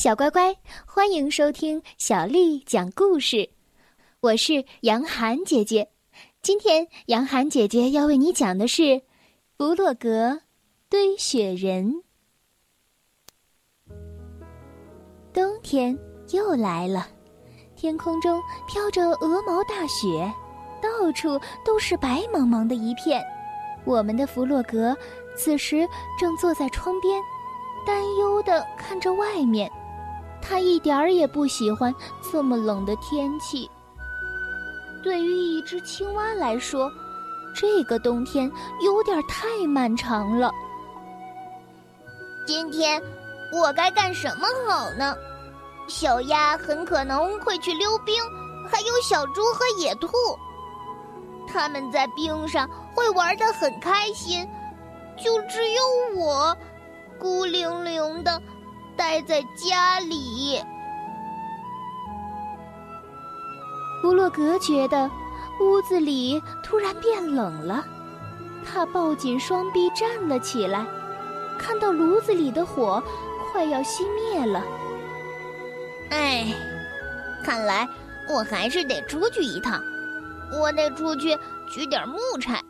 小乖乖，欢迎收听小丽讲故事。我是杨涵姐姐，今天杨涵姐姐要为你讲的是《弗洛格堆雪人》。冬天又来了，天空中飘着鹅毛大雪，到处都是白茫茫的一片。我们的弗洛格此时正坐在窗边，担忧的看着外面。他一点儿也不喜欢这么冷的天气。对于一只青蛙来说，这个冬天有点太漫长了。今天我该干什么好呢？小鸭很可能会去溜冰，还有小猪和野兔，他们在冰上会玩得很开心，就只有我，孤零零的。待在家里，弗洛格觉得屋子里突然变冷了，他抱紧双臂站了起来，看到炉子里的火快要熄灭了。哎，看来我还是得出去一趟，我得出去取点木柴。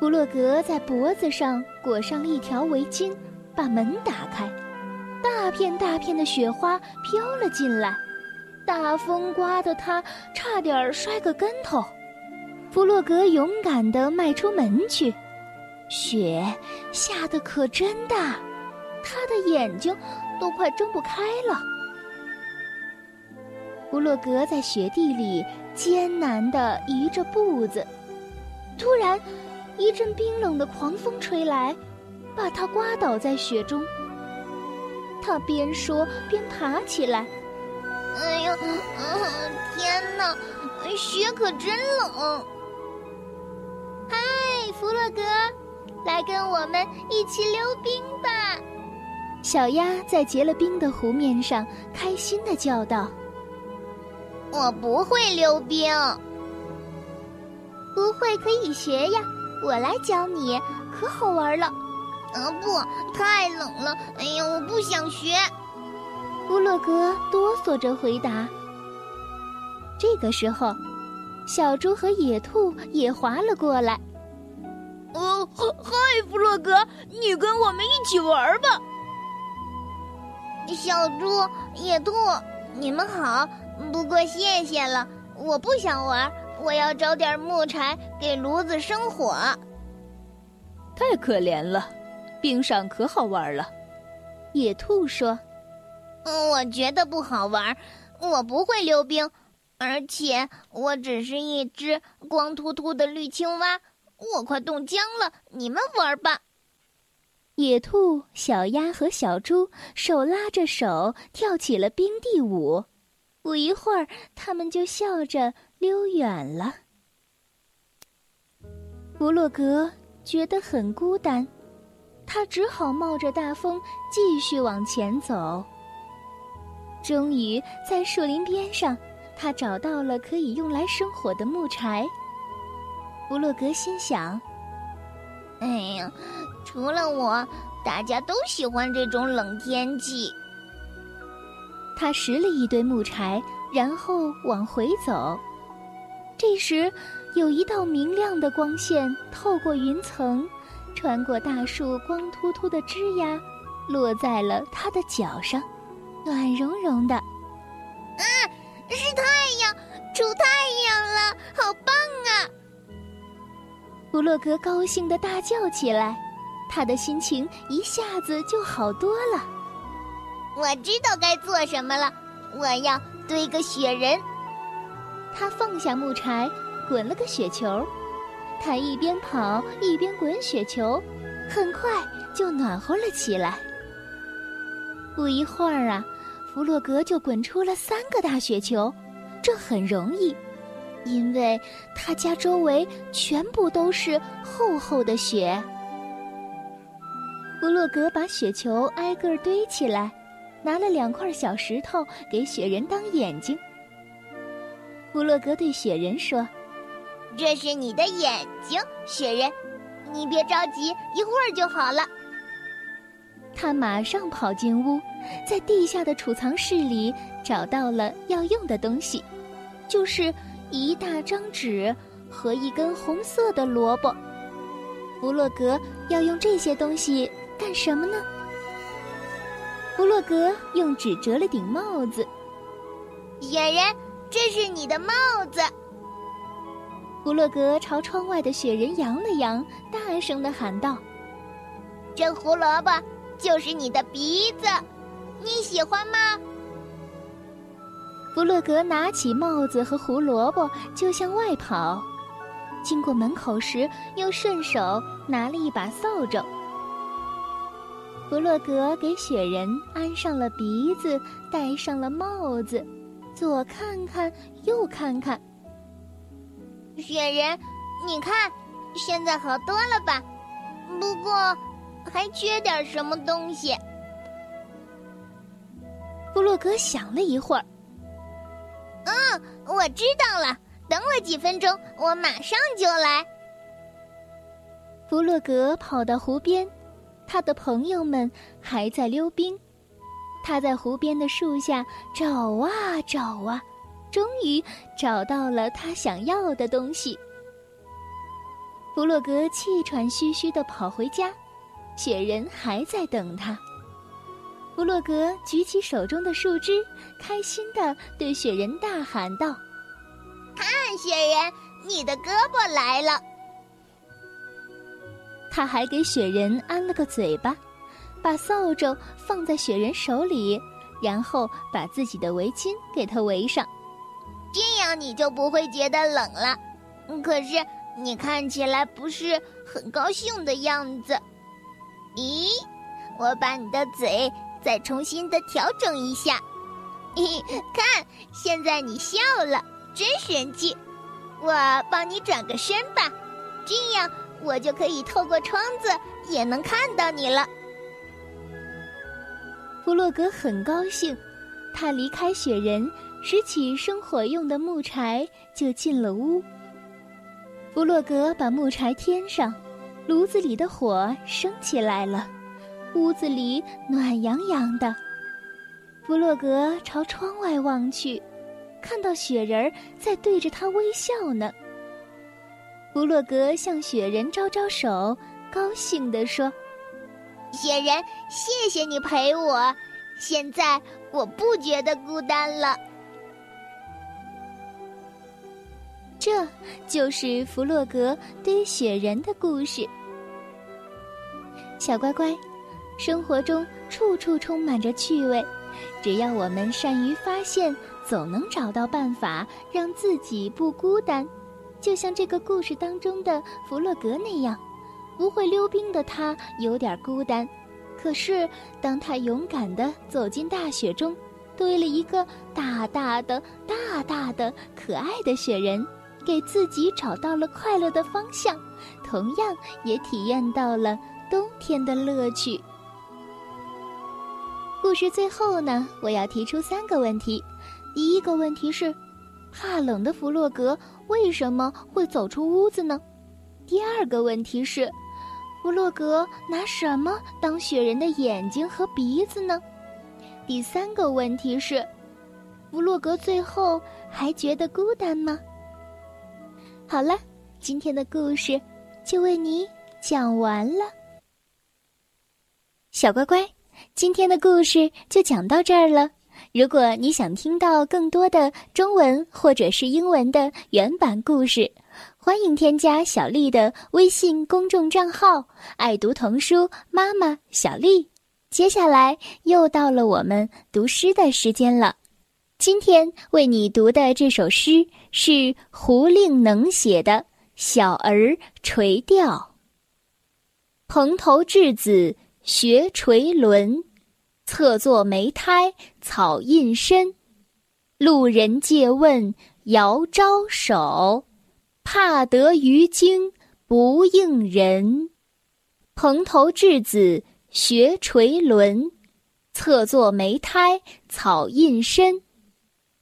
弗洛格在脖子上裹上了一条围巾。把门打开，大片大片的雪花飘了进来，大风刮得他差点摔个跟头。弗洛格勇敢地迈出门去，雪下得可真大，他的眼睛都快睁不开了。弗洛格在雪地里艰难地移着步子，突然，一阵冰冷的狂风吹来。把他刮倒在雪中。他边说边爬起来。哎呀，天哪，雪可真冷！嗨，弗洛格，来跟我们一起溜冰吧！小鸭在结了冰的湖面上开心的叫道：“我不会溜冰。”不会可以学呀，我来教你，可好玩了。嗯，不，太冷了。哎呀，我不想学。弗洛格哆嗦着回答。这个时候，小猪和野兔也滑了过来。哦，嗨，弗洛格，你跟我们一起玩吧。小猪、野兔，你们好。不过谢谢了，我不想玩，我要找点木柴给炉子生火。太可怜了。冰上可好玩了，野兔说：“我觉得不好玩，我不会溜冰，而且我只是一只光秃秃的绿青蛙，我快冻僵了。你们玩吧。”野兔、小鸭和小猪手拉着手跳起了冰地舞，不一会儿，他们就笑着溜远了。弗洛格觉得很孤单。他只好冒着大风继续往前走。终于在树林边上，他找到了可以用来生火的木柴。弗洛格心想：“哎呀，除了我，大家都喜欢这种冷天气。”他拾了一堆木柴，然后往回走。这时，有一道明亮的光线透过云层。穿过大树光秃秃的枝桠，落在了他的脚上，暖融融的。啊，是太阳，出太阳了，好棒啊！弗洛格高兴的大叫起来，他的心情一下子就好多了。我知道该做什么了，我要堆个雪人。他放下木柴，滚了个雪球。他一边跑一边滚雪球，很快就暖和了起来。不一会儿啊，弗洛格就滚出了三个大雪球，这很容易，因为他家周围全部都是厚厚的雪。弗洛格把雪球挨个堆起来，拿了两块小石头给雪人当眼睛。弗洛格对雪人说。这是你的眼睛，雪人，你别着急，一会儿就好了。他马上跑进屋，在地下的储藏室里找到了要用的东西，就是一大张纸和一根红色的萝卜。弗洛格要用这些东西干什么呢？弗洛格用纸折了顶帽子。雪人，这是你的帽子。弗洛格朝窗外的雪人扬了扬，大声的喊道：“这胡萝卜就是你的鼻子，你喜欢吗？”弗洛格拿起帽子和胡萝卜就向外跑，经过门口时，又顺手拿了一把扫帚。弗洛格给雪人安上了鼻子，戴上了帽子，左看看，右看看。雪人，你看，现在好多了吧？不过还缺点什么东西。弗洛格想了一会儿，嗯，我知道了。等我几分钟，我马上就来。弗洛格跑到湖边，他的朋友们还在溜冰。他在湖边的树下找啊找啊。终于找到了他想要的东西。弗洛格气喘吁吁地跑回家，雪人还在等他。弗洛格举起手中的树枝，开心地对雪人大喊道：“看，雪人，你的胳膊来了！” 他还给雪人安了个嘴巴，把扫帚放在雪人手里，然后把自己的围巾给他围上。那你就不会觉得冷了。可是你看起来不是很高兴的样子。咦，我把你的嘴再重新的调整一下。嘿，看，现在你笑了，真神气。我帮你转个身吧，这样我就可以透过窗子也能看到你了。弗洛格很高兴，他离开雪人。拾起生火用的木柴，就进了屋。弗洛格把木柴添上，炉子里的火升起来了，屋子里暖洋洋的。弗洛格朝窗外望去，看到雪人儿在对着他微笑呢。弗洛格向雪人招招手，高兴地说：“雪人，谢谢你陪我，现在我不觉得孤单了。”这就是弗洛格堆雪人的故事。小乖乖，生活中处处充满着趣味，只要我们善于发现，总能找到办法让自己不孤单。就像这个故事当中的弗洛格那样，不会溜冰的他有点孤单，可是当他勇敢地走进大雪中，堆了一个大大的、大大的、可爱的雪人。给自己找到了快乐的方向，同样也体验到了冬天的乐趣。故事最后呢，我要提出三个问题：第一个问题是，怕冷的弗洛格为什么会走出屋子呢？第二个问题是，弗洛格拿什么当雪人的眼睛和鼻子呢？第三个问题是，弗洛格最后还觉得孤单吗？好了，今天的故事就为你讲完了。小乖乖，今天的故事就讲到这儿了。如果你想听到更多的中文或者是英文的原版故事，欢迎添加小丽的微信公众账号“爱读童书妈妈小丽”。接下来又到了我们读诗的时间了。今天为你读的这首诗是胡令能写的《小儿垂钓》。蓬头稚子学垂纶，侧坐莓苔草映身。路人借问遥招手，怕得鱼惊不应人。蓬头稚子学垂纶，侧坐莓苔草映身。